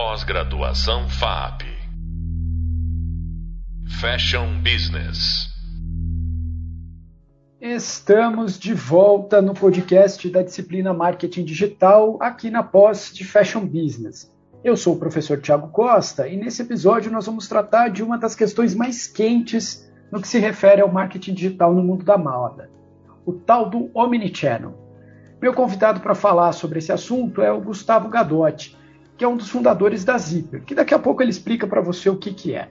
Pós-graduação FAP. Fashion Business. Estamos de volta no podcast da disciplina Marketing Digital, aqui na pós de Fashion Business. Eu sou o professor Tiago Costa e nesse episódio nós vamos tratar de uma das questões mais quentes no que se refere ao marketing digital no mundo da moda, o tal do Omnichannel. Meu convidado para falar sobre esse assunto é o Gustavo Gadotti, que é um dos fundadores da Zipper, que daqui a pouco ele explica para você o que, que é.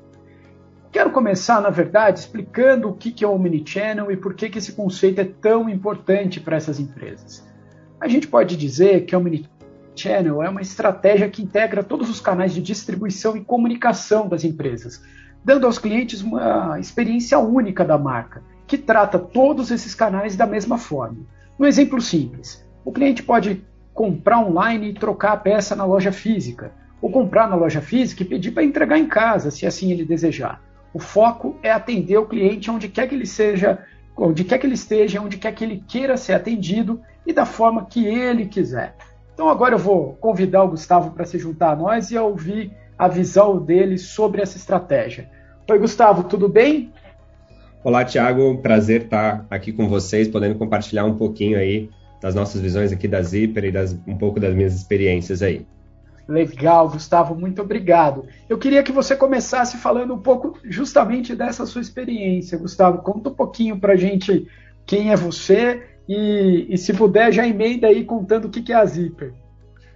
Quero começar, na verdade, explicando o que, que é o Omnichannel e por que, que esse conceito é tão importante para essas empresas. A gente pode dizer que o Omnichannel é uma estratégia que integra todos os canais de distribuição e comunicação das empresas, dando aos clientes uma experiência única da marca, que trata todos esses canais da mesma forma. Um exemplo simples: o cliente pode comprar online e trocar a peça na loja física, ou comprar na loja física e pedir para entregar em casa, se assim ele desejar. O foco é atender o cliente onde quer que ele seja, onde quer que ele esteja, onde quer que ele queira ser atendido e da forma que ele quiser. Então agora eu vou convidar o Gustavo para se juntar a nós e ouvir a visão dele sobre essa estratégia. Oi, Gustavo, tudo bem? Olá, Thiago. Prazer estar aqui com vocês, podendo compartilhar um pouquinho aí das nossas visões aqui da Zipper e das, um pouco das minhas experiências aí. Legal, Gustavo, muito obrigado. Eu queria que você começasse falando um pouco justamente dessa sua experiência, Gustavo. Conta um pouquinho para a gente quem é você e, e, se puder, já emenda aí contando o que é a Zipper.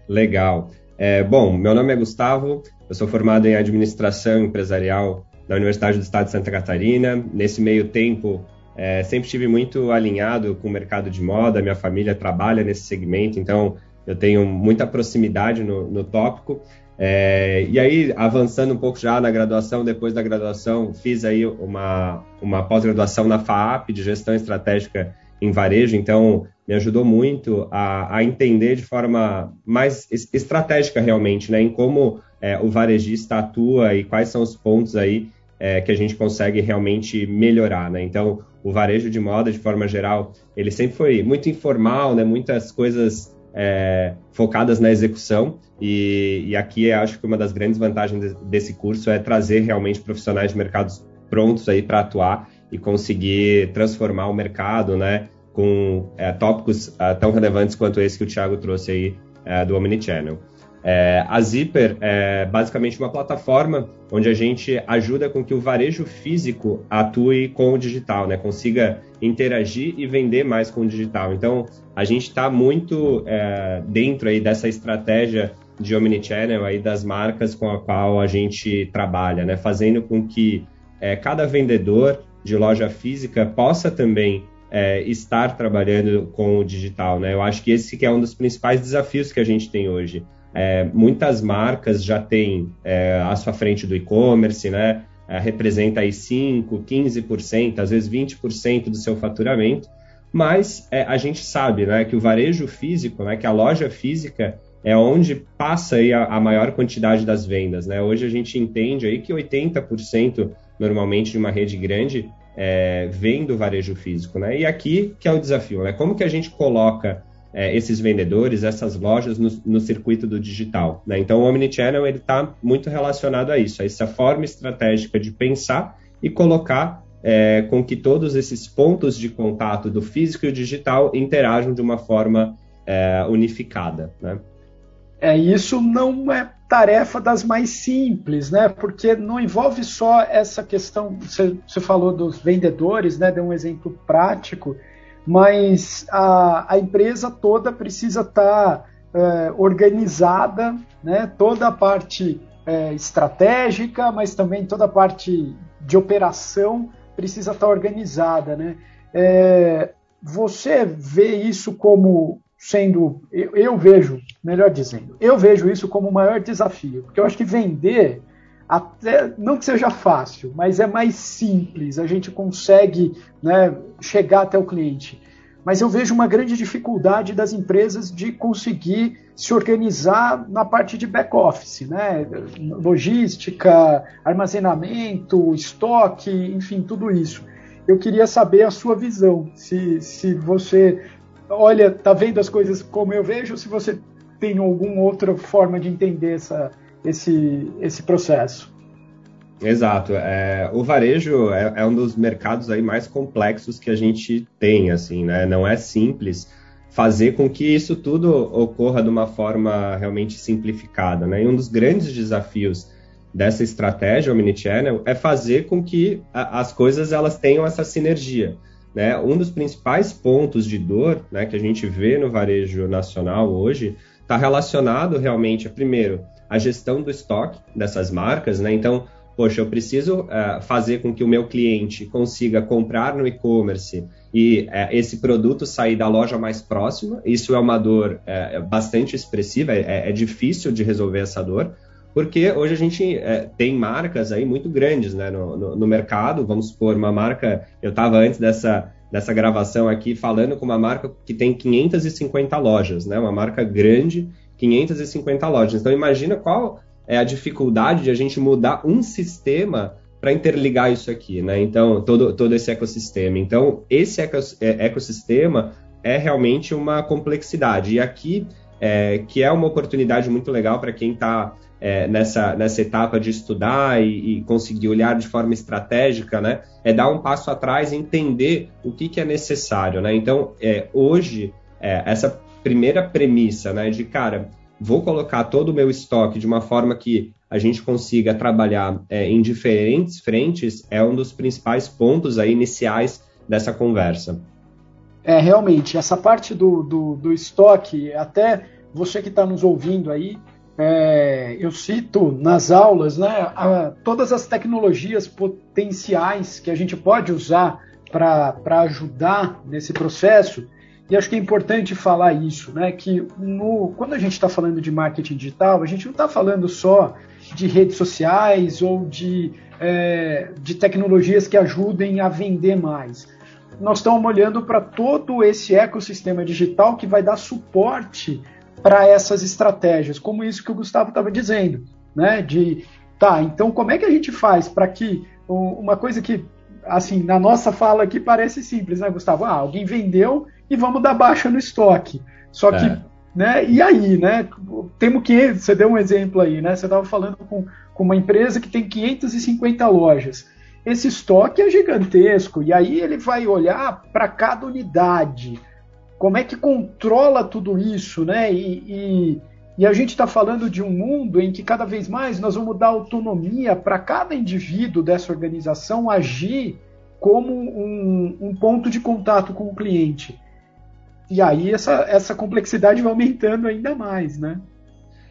Legal. É, bom, meu nome é Gustavo, eu sou formado em administração empresarial da Universidade do Estado de Santa Catarina. Nesse meio tempo, é, sempre estive muito alinhado com o mercado de moda, minha família trabalha nesse segmento, então eu tenho muita proximidade no, no tópico. É, e aí, avançando um pouco já na graduação, depois da graduação, fiz aí uma, uma pós-graduação na FAAP de gestão estratégica em varejo, então me ajudou muito a, a entender de forma mais estratégica realmente, né, em como é, o varejista atua e quais são os pontos aí é, que a gente consegue realmente melhorar, né? Então, o varejo de moda, de forma geral, ele sempre foi muito informal, né? Muitas coisas é, focadas na execução e, e aqui acho que uma das grandes vantagens desse curso é trazer realmente profissionais de mercados prontos aí para atuar e conseguir transformar o mercado, né? Com é, tópicos é, tão relevantes quanto esse que o Thiago trouxe aí é, do Omnichannel. É, a Zipper é basicamente uma plataforma onde a gente ajuda com que o varejo físico atue com o digital, né? consiga interagir e vender mais com o digital. Então, a gente está muito é, dentro aí dessa estratégia de omnichannel aí das marcas com a qual a gente trabalha, né? fazendo com que é, cada vendedor de loja física possa também é, estar trabalhando com o digital. Né? Eu acho que esse que é um dos principais desafios que a gente tem hoje é, muitas marcas já têm é, à sua frente do e-commerce, né? É, representa aí 5, 15%, às vezes 20% do seu faturamento, mas é, a gente sabe né, que o varejo físico, né, que a loja física é onde passa aí a, a maior quantidade das vendas. Né? Hoje a gente entende aí que 80% normalmente de uma rede grande é, vem do varejo físico. Né? E aqui que é o desafio, né? como que a gente coloca é, esses vendedores, essas lojas no, no circuito do digital. Né? Então, o Omnichannel está muito relacionado a isso, a essa forma estratégica de pensar e colocar é, com que todos esses pontos de contato do físico e o digital interajam de uma forma é, unificada. Né? É, isso não é tarefa das mais simples, né? Porque não envolve só essa questão. Você, você falou dos vendedores, né? Deu um exemplo prático mas a, a empresa toda precisa estar tá, é, organizada, né? toda a parte é, estratégica, mas também toda a parte de operação precisa estar tá organizada. Né? É, você vê isso como sendo, eu, eu, vejo, melhor dizendo, eu vejo isso como o maior desafio, porque eu acho que vender até não que seja fácil, mas é mais simples, a gente consegue né, chegar até o cliente. Mas eu vejo uma grande dificuldade das empresas de conseguir se organizar na parte de back-office, né? logística, armazenamento, estoque, enfim, tudo isso. Eu queria saber a sua visão, se, se você olha, tá vendo as coisas como eu vejo, se você tem alguma outra forma de entender essa, esse, esse processo. Exato. É, o varejo é, é, um dos mercados aí mais complexos que a gente tem, assim, né? Não é simples fazer com que isso tudo ocorra de uma forma realmente simplificada, né? E um dos grandes desafios dessa estratégia omnichannel é fazer com que a, as coisas elas tenham essa sinergia. Né? Um dos principais pontos de dor né, que a gente vê no varejo nacional hoje está relacionado realmente, primeiro, à gestão do estoque dessas marcas. Né? Então, poxa, eu preciso uh, fazer com que o meu cliente consiga comprar no e-commerce e uh, esse produto sair da loja mais próxima. Isso é uma dor uh, bastante expressiva, é, é, difícil de resolver essa dor, porque hoje a gente tem marcas aí muito grandes né, no, no, no mercado. Vamos supor, uma marca, eu estava antes dessa, dessa gravação aqui falando com uma marca que tem 550 lojas, né, uma marca grande, 550 lojas. Então imagina qual é a dificuldade de a gente mudar um sistema para interligar isso aqui, né? Então, todo, todo esse ecossistema. Então, esse é, ecossistema é realmente uma complexidade. E aqui, é, que é uma oportunidade muito legal para quem está é, nessa, nessa etapa de estudar e, e, conseguir olhar de forma estratégica, né? É dar um passo atrás e entender o que, que é necessário, né? Então, é, hoje, é, essa primeira premissa, né, de cara, vou colocar todo o meu estoque de uma forma que a gente consiga trabalhar é, em diferentes frentes, é um dos principais pontos aí iniciais dessa conversa. É, realmente, essa parte do, do, do estoque, até você que está nos ouvindo aí, é, eu cito nas aulas né, a, todas as tecnologias potenciais que a gente pode usar para ajudar nesse processo. E acho que é importante falar isso, né? Que no, quando a gente está falando de marketing digital, a gente não está falando só de redes sociais ou de, é, de tecnologias que ajudem a vender mais. Nós estamos olhando para todo esse ecossistema digital que vai dar suporte para essas estratégias, como isso que o Gustavo estava dizendo, né? De tá, então como é que a gente faz para que uma coisa que assim na nossa fala aqui parece simples, né, Gustavo? Ah, alguém vendeu e vamos dar baixa no estoque. Só que, é. né? E aí, né? Temos que você deu um exemplo aí, né? Você estava falando com, com uma empresa que tem 550 lojas. Esse estoque é gigantesco e aí ele vai olhar para cada unidade. Como é que controla tudo isso, né? E, e, e a gente está falando de um mundo em que cada vez mais nós vamos dar autonomia para cada indivíduo dessa organização agir como um, um ponto de contato com o cliente. E aí essa, essa complexidade vai aumentando ainda mais, né?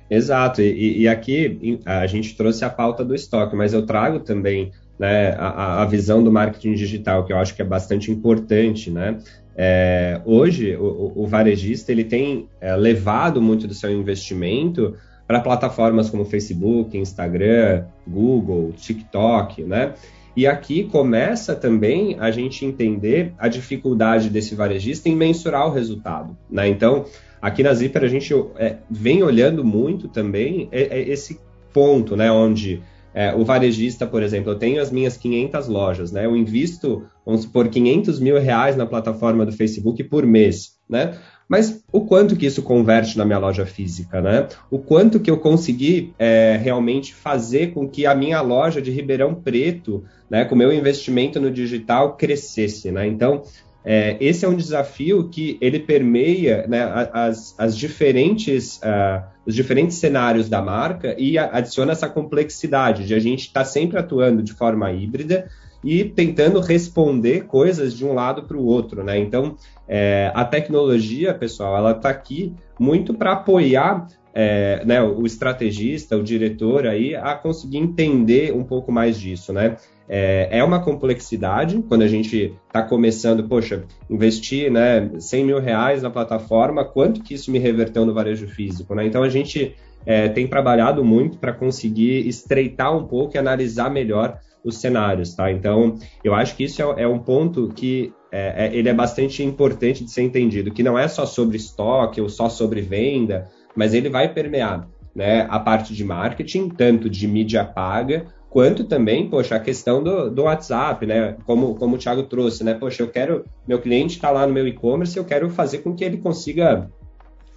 Exato, e, e aqui a gente trouxe a pauta do estoque, mas eu trago também né, a, a, visão do marketing digital, que eu acho que é bastante importante, né? É, hoje, o, o, varejista ele tem é, levado muito do seu investimento para plataformas como Facebook, Instagram, Google, TikTok, né? E aqui começa também a gente entender a dificuldade desse varejista em mensurar o resultado. Né? Então, aqui na Zipper a gente é, vem olhando muito também é, é esse ponto, né, onde é, o varejista, por exemplo, eu tenho as minhas 500 lojas, né? Eu invisto, vamos supor, 500 mil reais na plataforma do Facebook por mês, né? Mas o quanto que isso converte na minha loja física, né? O quanto que eu consegui é, realmente fazer com que a minha loja de Ribeirão Preto, né, com o meu investimento no digital, crescesse, né? Então, é, esse é um desafio que ele permeia né, as, as diferentes, uh, os diferentes cenários da marca e adiciona essa complexidade de a gente estar tá sempre atuando de forma híbrida e tentando responder coisas de um lado para o outro, né? Então, é, a tecnologia, pessoal, ela está aqui muito para apoiar é, né, o estrategista, o diretor aí a conseguir entender um pouco mais disso, né? É, é uma complexidade quando a gente está começando, poxa, investir né, 100 mil reais na plataforma, quanto que isso me reverteu no varejo físico, né? Então a gente é, tem trabalhado muito para conseguir estreitar um pouco e analisar melhor os cenários, tá? Então, eu acho que isso é, é um ponto que é, é, ele é bastante importante de ser entendido, que não é só sobre estoque ou só sobre venda, mas ele vai permear né, a parte de marketing, tanto de mídia paga, quanto também, poxa, a questão do, do WhatsApp, né? Como, como o Thiago trouxe, né? Poxa, eu quero, meu cliente está lá no meu e-commerce, eu quero fazer com que ele consiga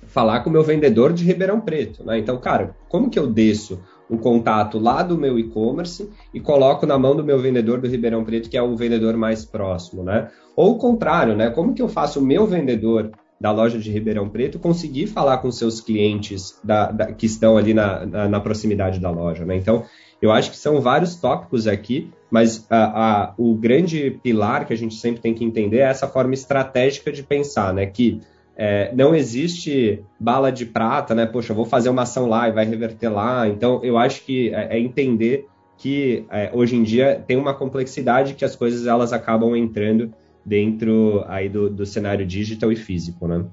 falar com o meu vendedor de Ribeirão Preto, né? Então, cara, como que eu desço um contato lá do meu e-commerce e coloco na mão do meu vendedor do Ribeirão Preto, que é o vendedor mais próximo, né? Ou o contrário, né? Como que eu faço o meu vendedor da loja de Ribeirão Preto conseguir falar com seus clientes da, da, que estão ali na, na, na, proximidade da loja, né? Então, eu acho que são vários tópicos aqui, mas a, a, o grande pilar que a gente sempre tem que entender é essa forma estratégica de pensar, né? Que é, não existe bala de prata, né? Poxa, vou fazer uma ação lá e vai reverter lá. Então, eu acho que é, é entender que é, hoje em dia tem uma complexidade que as coisas elas acabam entrando dentro aí do, do cenário digital e físico, né?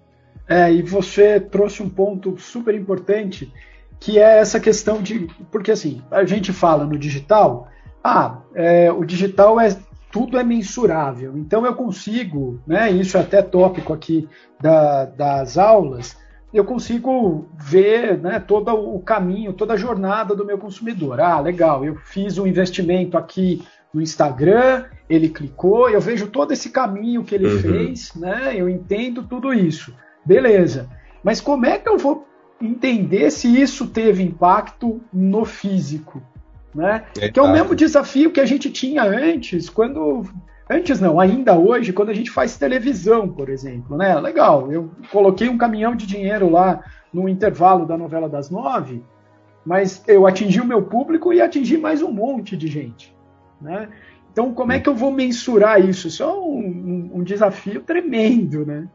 É, e você trouxe um ponto super importante, que é essa questão de. Porque assim, a gente fala no digital, ah, é, o digital é tudo é mensurável. Então eu consigo, né, isso é até tópico aqui da, das aulas, eu consigo ver né, todo o caminho, toda a jornada do meu consumidor. Ah, legal, eu fiz um investimento aqui no Instagram, ele clicou, eu vejo todo esse caminho que ele uhum. fez, né? Eu entendo tudo isso. Beleza. Mas como é que eu vou entender se isso teve impacto no físico? Né? É que é o mesmo desafio que a gente tinha antes, quando. Antes não, ainda hoje, quando a gente faz televisão, por exemplo, né? Legal, eu coloquei um caminhão de dinheiro lá no intervalo da novela das nove, mas eu atingi o meu público e atingi mais um monte de gente. Né? Então, como é que eu vou mensurar isso? Isso é um, um desafio tremendo, né?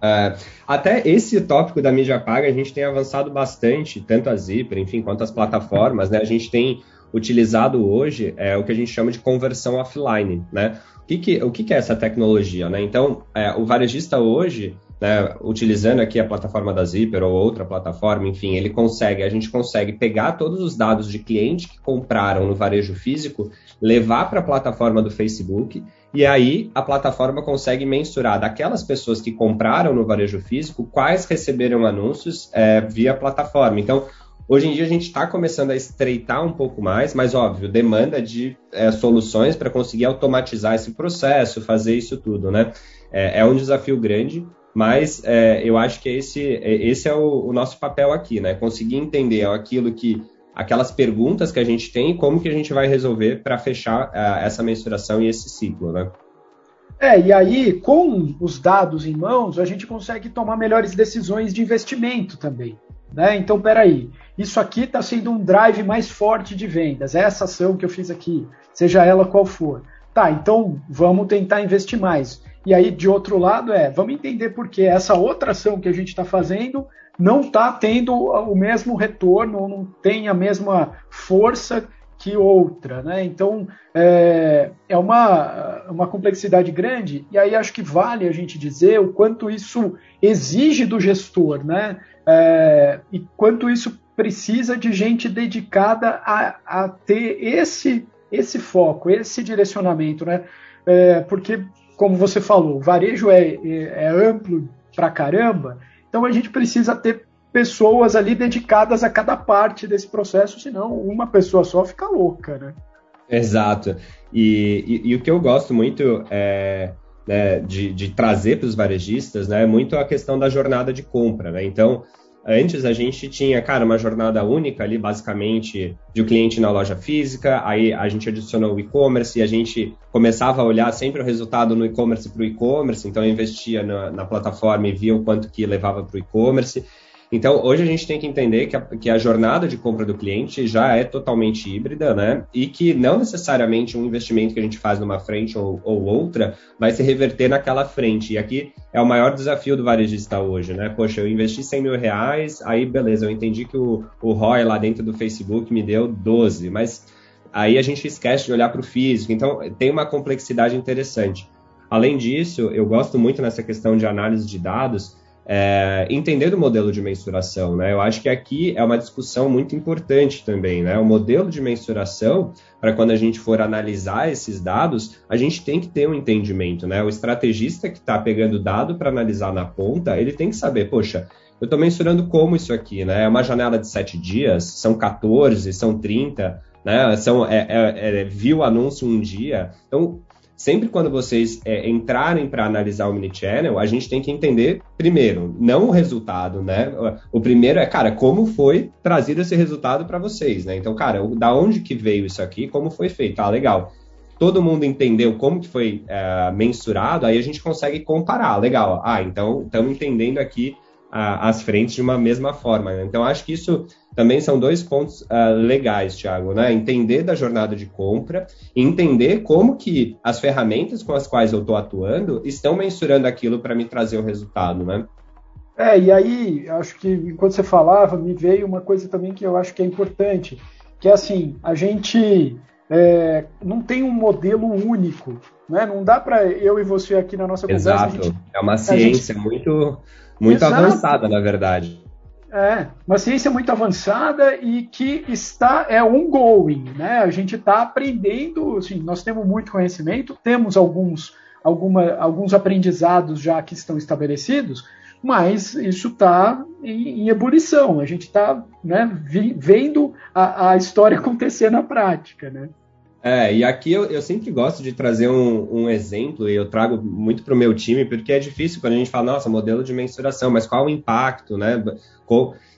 É, até esse tópico da mídia paga a gente tem avançado bastante, tanto a Zipper, enfim, quanto as plataformas, né? A gente tem utilizado hoje é o que a gente chama de conversão offline, né? O que, que, o que, que é essa tecnologia, né? Então, é, o varejista hoje, né, utilizando aqui a plataforma da Zipper ou outra plataforma, enfim, ele consegue, a gente consegue pegar todos os dados de clientes que compraram no varejo físico, levar para a plataforma do Facebook e aí a plataforma consegue mensurar daquelas pessoas que compraram no varejo físico quais receberam anúncios é, via plataforma. Então, Hoje em dia a gente está começando a estreitar um pouco mais, mas óbvio, demanda de é, soluções para conseguir automatizar esse processo, fazer isso tudo, né? É, é um desafio grande, mas é, eu acho que esse, é, esse é o, o, nosso papel aqui, né? Conseguir entender aquilo que aquelas perguntas que a gente tem e como que a gente vai resolver para fechar uh, essa mensuração e esse ciclo, né? É, e aí, com os dados em mãos, a gente consegue tomar melhores decisões de investimento também. Né? Então, peraí, isso aqui está sendo um drive mais forte de vendas, é essa ação que eu fiz aqui, seja ela qual for. Tá, então vamos tentar investir mais. E aí, de outro lado, é, vamos entender por que essa outra ação que a gente está fazendo não está tendo o mesmo retorno, não tem a mesma força que outra, né? Então é, é uma, uma complexidade grande, e aí acho que vale a gente dizer o quanto isso exige do gestor, né? É, e quanto isso precisa de gente dedicada a, a ter esse, esse foco, esse direcionamento, né? É, porque, como você falou, o varejo é, é, é amplo pra caramba, então a gente precisa ter pessoas ali dedicadas a cada parte desse processo, senão uma pessoa só fica louca, né? Exato. E, e, e o que eu gosto muito é, né, de, de, trazer para os varejistas né, é muito a questão da jornada de compra. Né? Então, Antes a gente tinha, cara, uma jornada única ali, basicamente, de o um cliente na loja física, aí a gente adicionou o e-commerce e a gente começava a olhar sempre o resultado no e-commerce para o e-commerce, então eu investia na, na plataforma e via o quanto que levava para o e-commerce. Então, hoje a gente tem que entender que a, que a, jornada de compra do cliente já é totalmente híbrida, né? E que não necessariamente um investimento que a gente faz numa frente ou, ou outra vai se reverter naquela frente. E aqui é o maior desafio do varejista hoje, né? Poxa, eu investi 100 mil reais, aí beleza, eu entendi que o, o ROI lá dentro do Facebook me deu 12, mas aí a gente esquece de olhar para o físico. Então, tem uma complexidade interessante. Além disso, eu gosto muito nessa questão de análise de dados, é, entender do modelo de mensuração, né? Eu acho que aqui é uma discussão muito importante também, né? O modelo de mensuração, para quando a gente for analisar esses dados, a gente tem que ter um entendimento, né? O estrategista que está pegando dado para analisar na ponta, ele tem que saber, poxa, eu estou mensurando como isso aqui, né? É uma janela de sete dias, são 14, são 30, né? São, é, é, é, viu o anúncio um dia. Então, sempre quando vocês é, entrarem para analisar o Omnichannel, a gente tem que entender, primeiro, não o resultado, né? O primeiro é, cara, como foi trazido esse resultado para vocês, né? Então, cara, da onde que veio isso aqui, como foi feito? Ah, legal. Todo mundo entendeu como que foi é, mensurado, aí a gente consegue comparar. Legal. Ah, então estamos entendendo aqui as frentes de uma mesma forma. Né? Então, acho que isso também são dois pontos uh, legais, Thiago, né? Entender da jornada de compra, entender como que as ferramentas com as quais eu estou atuando estão mensurando aquilo para me trazer o resultado, né? É, e aí, acho que enquanto você falava, me veio uma coisa também que eu acho que é importante, que é assim, a gente é, não tem um modelo único, né? Não dá para eu e você aqui na nossa Exato. conversa... Exato, é uma ciência gente... muito muito Exato. avançada, na verdade. É, uma ciência muito avançada e que está é ongoing, né? A gente está aprendendo, assim, nós temos muito conhecimento, temos alguns, alguma, alguns aprendizados já que estão estabelecidos, mas isso está em, em, ebulição. A gente está né, vendo a, a história acontecer na prática, né? É, e aqui eu, eu sempre gosto de trazer um, um exemplo, e eu trago muito para o meu time, porque é difícil quando a gente fala, nossa, modelo de mensuração, mas qual o impacto, né?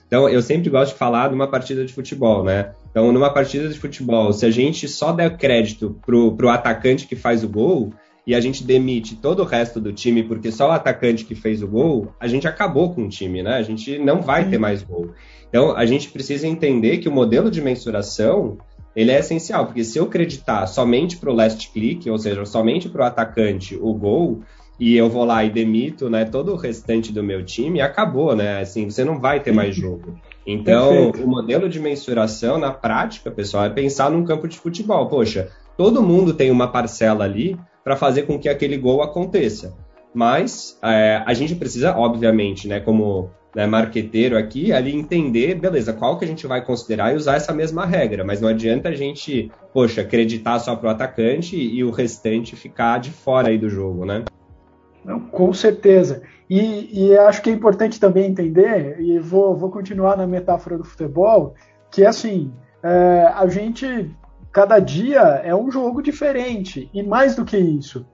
Então, eu sempre gosto de falar de uma partida de futebol, né? Então, numa partida de futebol, se a gente só der crédito pro, pro atacante que faz o gol, e a gente demite todo o resto do time porque só o atacante que fez o gol, a gente acabou com o time, né? A gente não vai ter mais gol. Então, a gente precisa entender que o modelo de mensuração ele é essencial, porque se eu acreditar somente para o last click, ou seja, somente para o atacante o gol, e eu vou lá e demito né, todo o restante do meu time, acabou, né? Assim, você não vai ter mais jogo. Então, o modelo de mensuração, na prática, pessoal, é pensar num campo de futebol. Poxa, todo mundo tem uma parcela ali para fazer com que aquele gol aconteça. Mas é, a gente precisa, obviamente, né, como né, marqueteiro aqui, ali entender, beleza, qual que a gente vai considerar e usar essa mesma regra, mas não adianta a gente, poxa, acreditar só pro atacante e o restante ficar de fora aí do jogo, né? Não, com certeza. E, e, acho que é importante também entender, e vou, vou continuar na metáfora do futebol, que assim, é, a gente, cada dia é um jogo diferente, e mais do que isso,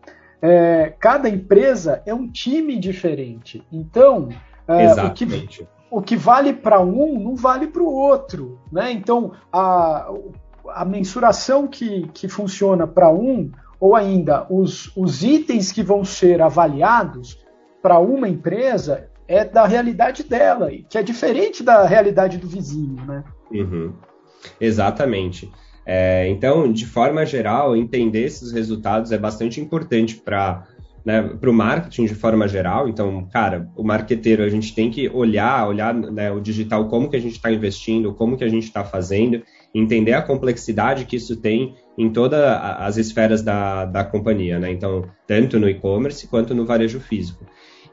é, cada empresa é um time diferente. Então, é, o, que, o que vale para um não vale para o outro. Né? Então, a, a mensuração que, que funciona para um, ou ainda os, os itens que vão ser avaliados para uma empresa, é da realidade dela, que é diferente da realidade do vizinho. Né? Uhum. Exatamente. É, então, de forma geral, entender esses resultados é bastante importante para né, para o marketing de forma geral. Então, cara, o marqueteiro, a gente tem que olhar, olhar né, o digital, como que a gente está investindo, como que a gente está fazendo, entender a complexidade que isso tem em todas as esferas da, da companhia, né? Então, tanto no e-commerce quanto no varejo físico.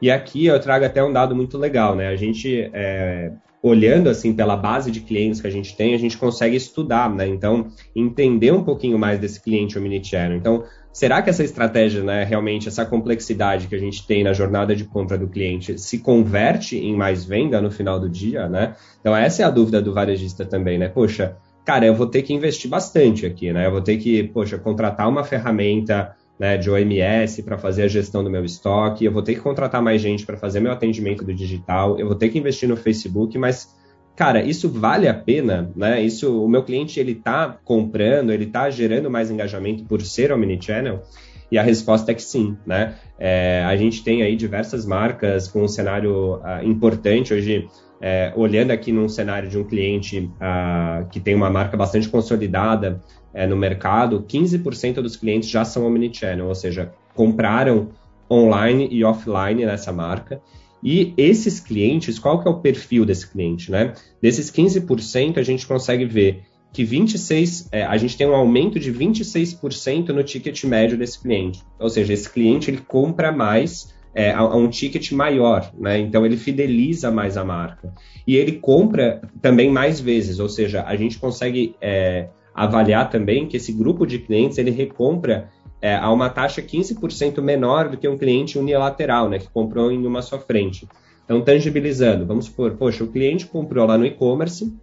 E aqui eu trago até um dado muito legal, né? A gente, é, olhando assim pela base de clientes que a gente tem, a gente consegue estudar, né? Então, entender um pouquinho mais desse cliente omnichannel. Então, será que essa estratégia, né, realmente essa complexidade que a gente tem na jornada de compra do cliente se converte em mais venda no final do dia, né? Então essa é a dúvida do varejista também, né? Poxa, cara, eu vou ter que investir bastante aqui, né? Eu vou ter que, poxa, contratar uma ferramenta né, de OMS para fazer a gestão do meu estoque, eu vou ter que contratar mais gente para fazer meu atendimento do digital, eu vou ter que investir no Facebook, mas cara, isso vale a pena, né? Isso, o meu cliente ele tá comprando, ele tá gerando mais engajamento por ser omnichannel? E a resposta é que sim, né? É, a gente tem aí diversas marcas com um cenário uh, importante hoje. É, olhando aqui num cenário de um cliente uh, que tem uma marca bastante consolidada é, no mercado, 15% dos clientes já são omnichannel, ou seja, compraram online e offline nessa marca. E esses clientes, qual que é o perfil desse cliente, né? Desses 15%, a gente consegue ver que 26, é, a gente tem um aumento de 26% no ticket médio desse cliente. Ou seja, esse cliente ele compra mais é, a, a, um ticket maior, né? Então ele fideliza mais a marca. E ele compra também mais vezes, ou seja, a gente consegue é, avaliar também que esse grupo de clientes ele recompra é, a uma taxa 15% menor do que um cliente unilateral, né, que comprou em uma só frente. Então, tangibilizando, vamos supor, poxa, o cliente comprou lá no e-commerce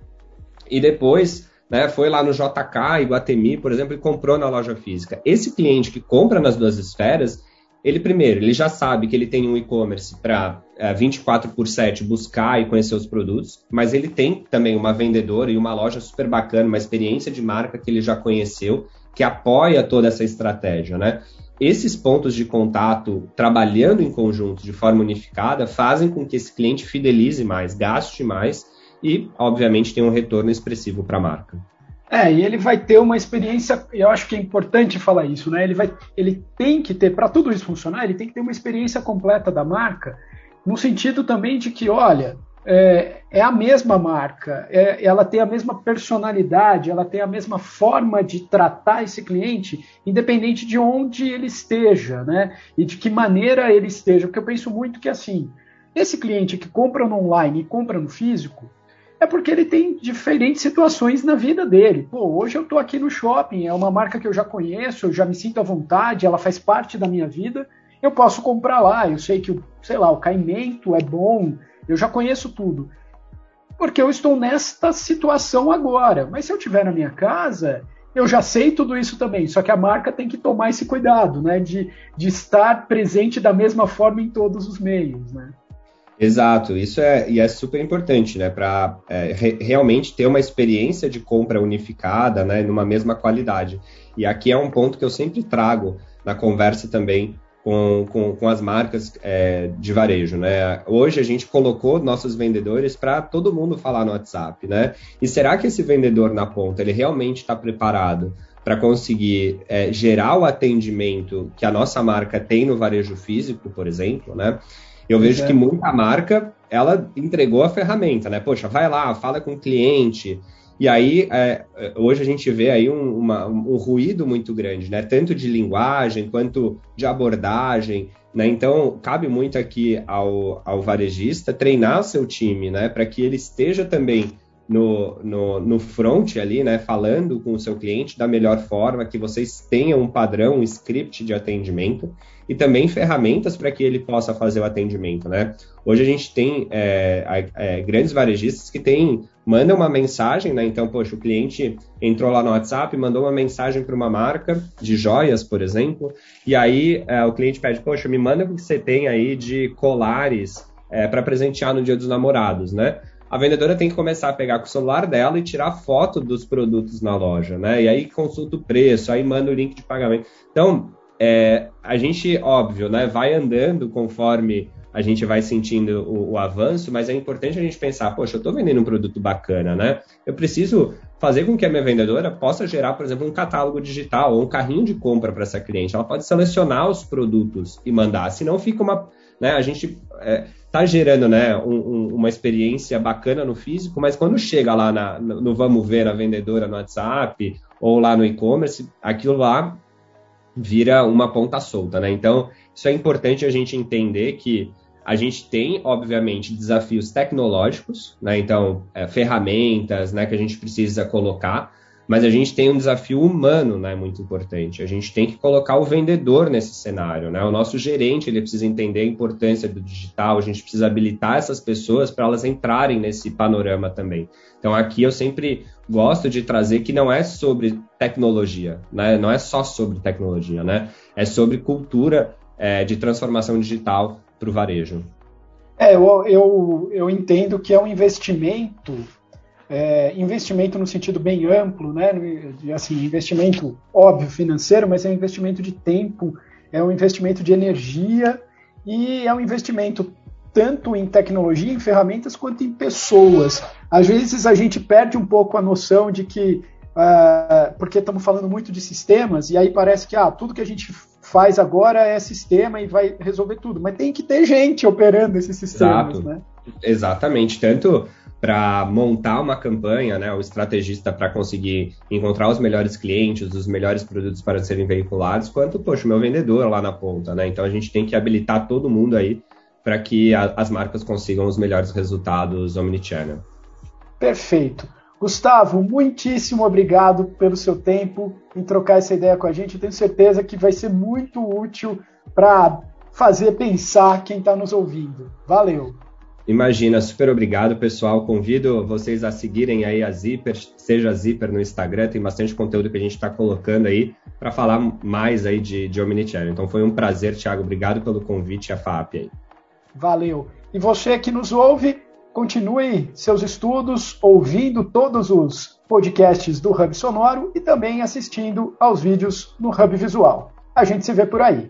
e depois né, foi lá no JK, Iguatemi, por exemplo, e comprou na loja física. Esse cliente que compra nas duas esferas, ele primeiro, ele já sabe que ele tem um e-commerce para é, 24 por 7 buscar e conhecer os produtos, mas ele tem também uma vendedora e uma loja super bacana, uma experiência de marca que ele já conheceu, que apoia toda essa estratégia, né? Esses pontos de contato, trabalhando em conjunto de forma unificada, fazem com que esse cliente fidelize mais, gaste mais e, obviamente, tenha um retorno expressivo para a marca. É, e ele vai ter uma experiência, eu acho que é importante falar isso, né? Ele, vai, ele tem que ter, para tudo isso funcionar, ele tem que ter uma experiência completa da marca, no sentido também de que, olha, é, é a mesma marca, é, ela tem a mesma personalidade, ela tem a mesma forma de tratar esse cliente, independente de onde ele esteja, né? E de que maneira ele esteja. Porque eu penso muito que assim, esse cliente que compra no online e compra no físico, é porque ele tem diferentes situações na vida dele. Pô, hoje eu estou aqui no shopping, é uma marca que eu já conheço, eu já me sinto à vontade, ela faz parte da minha vida. Eu posso comprar lá, eu sei que, sei lá, o caimento é bom, eu já conheço tudo. Porque eu estou nesta situação agora. Mas se eu estiver na minha casa, eu já sei tudo isso também. Só que a marca tem que tomar esse cuidado, né? De, de estar presente da mesma forma em todos os meios, né? Exato, isso é, e é super importante, né, para é, re, realmente ter uma experiência de compra unificada, né, numa mesma qualidade. E aqui é um ponto que eu sempre trago na conversa também com, com, com as marcas é, de varejo, né? Hoje a gente colocou nossos vendedores para todo mundo falar no WhatsApp, né? E será que esse vendedor na ponta ele realmente está preparado para conseguir é, gerar o atendimento que a nossa marca tem no varejo físico, por exemplo, né? Eu vejo é. que muita marca, ela entregou a ferramenta, né? Poxa, vai lá, fala com o cliente. E aí, é, hoje a gente vê aí um, uma, um ruído muito grande, né? Tanto de linguagem quanto de abordagem, né? Então, cabe muito aqui ao, ao varejista treinar seu time, né? Para que ele esteja também no, no, no front ali, né, falando com o seu cliente da melhor forma, que vocês tenham um padrão, um script de atendimento e também ferramentas para que ele possa fazer o atendimento, né? Hoje a gente tem é, é, grandes varejistas que têm, mandam uma mensagem, né? Então, poxa, o cliente entrou lá no WhatsApp, mandou uma mensagem para uma marca de joias, por exemplo, e aí é, o cliente pede, poxa, me manda o que você tem aí de colares é, para presentear no Dia dos Namorados, né? a vendedora tem que começar a pegar com o celular dela e tirar foto dos produtos na loja, né? E aí consulta o preço, aí manda o link de pagamento. Então, é, a gente, óbvio, né, vai andando conforme a gente vai sentindo o, o, avanço, mas é importante a gente pensar, poxa, eu estou vendendo um produto bacana, né? Eu preciso fazer com que a minha vendedora possa gerar, por exemplo, um catálogo digital ou um carrinho de compra para essa cliente. Ela pode selecionar os produtos e mandar, senão fica uma. Né, a gente é, tá gerando né, um, um, uma experiência bacana no físico, mas quando chega lá na, no, no Vamos Ver, na vendedora no WhatsApp ou lá no e-commerce, aquilo lá vira uma ponta solta, né? Então, isso é importante a gente entender que a gente tem, obviamente, desafios tecnológicos, né? Então, é, ferramentas, né, que a gente precisa colocar, mas a gente tem um desafio humano, né, muito importante. A gente tem que colocar o vendedor nesse cenário, né? O nosso gerente, ele precisa entender a importância do digital, a gente precisa habilitar essas pessoas para elas entrarem nesse panorama também. Então aqui eu sempre gosto de trazer que não é sobre tecnologia, né? Não é só sobre tecnologia, né? É sobre cultura é, de transformação digital para o varejo. É, eu, eu, eu entendo que é um investimento é, investimento no sentido bem amplo, né? Assim, investimento óbvio financeiro, mas é um investimento de tempo, é um investimento de energia e é um investimento tanto em tecnologia, em ferramentas, quanto em pessoas. Às vezes a gente perde um pouco a noção de que, uh, porque estamos falando muito de sistemas, e aí parece que ah, tudo que a gente faz agora é sistema e vai resolver tudo, mas tem que ter gente operando esses sistemas, Exato. né? Exatamente, tanto para montar uma campanha, né, o estrategista para conseguir encontrar os melhores clientes, os melhores produtos para serem veiculados, quanto, poxa, o meu vendedor lá na ponta, né? Então a gente tem que habilitar todo mundo aí para que a, as marcas consigam os melhores resultados omnichannel. Perfeito. Gustavo, muitíssimo obrigado pelo seu tempo em trocar essa ideia com a gente. Eu tenho certeza que vai ser muito útil para fazer pensar quem está nos ouvindo. Valeu! Imagina, super obrigado, pessoal. Convido vocês a seguirem aí a Zipper, seja a Zipper no Instagram, tem bastante conteúdo que a gente está colocando aí para falar mais aí de, de Omnichannel. Então foi um prazer, Thiago. Obrigado pelo convite a FAP aí. Valeu. E você que nos ouve, continue seus estudos ouvindo todos os podcasts do Hub Sonoro e também assistindo aos vídeos no Hub Visual. A gente se vê por aí.